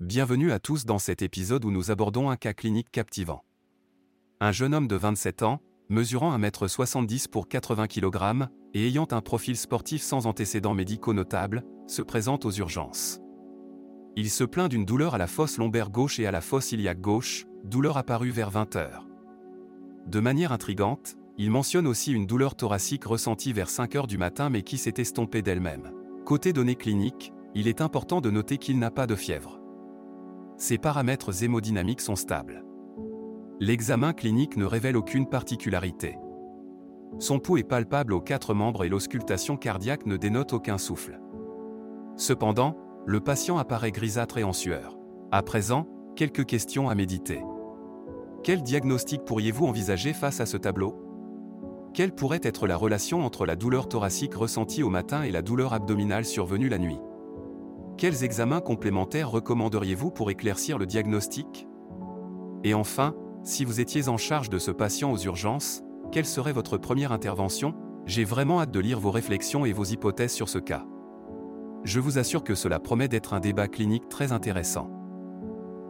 Bienvenue à tous dans cet épisode où nous abordons un cas clinique captivant. Un jeune homme de 27 ans, mesurant 1m70 pour 80 kg et ayant un profil sportif sans antécédents médicaux notables, se présente aux urgences. Il se plaint d'une douleur à la fosse lombaire gauche et à la fosse iliaque gauche, douleur apparue vers 20 h De manière intrigante, il mentionne aussi une douleur thoracique ressentie vers 5 h du matin mais qui s'est estompée d'elle-même. Côté données cliniques, il est important de noter qu'il n'a pas de fièvre ses paramètres hémodynamiques sont stables. L'examen clinique ne révèle aucune particularité. Son pouls est palpable aux quatre membres et l'auscultation cardiaque ne dénote aucun souffle. Cependant, le patient apparaît grisâtre et en sueur. À présent, quelques questions à méditer. Quel diagnostic pourriez-vous envisager face à ce tableau? Quelle pourrait être la relation entre la douleur thoracique ressentie au matin et la douleur abdominale survenue la nuit? Quels examens complémentaires recommanderiez-vous pour éclaircir le diagnostic? Et enfin, si vous étiez en charge de ce patient aux urgences, quelle serait votre première intervention? J'ai vraiment hâte de lire vos réflexions et vos hypothèses sur ce cas. Je vous assure que cela promet d'être un débat clinique très intéressant.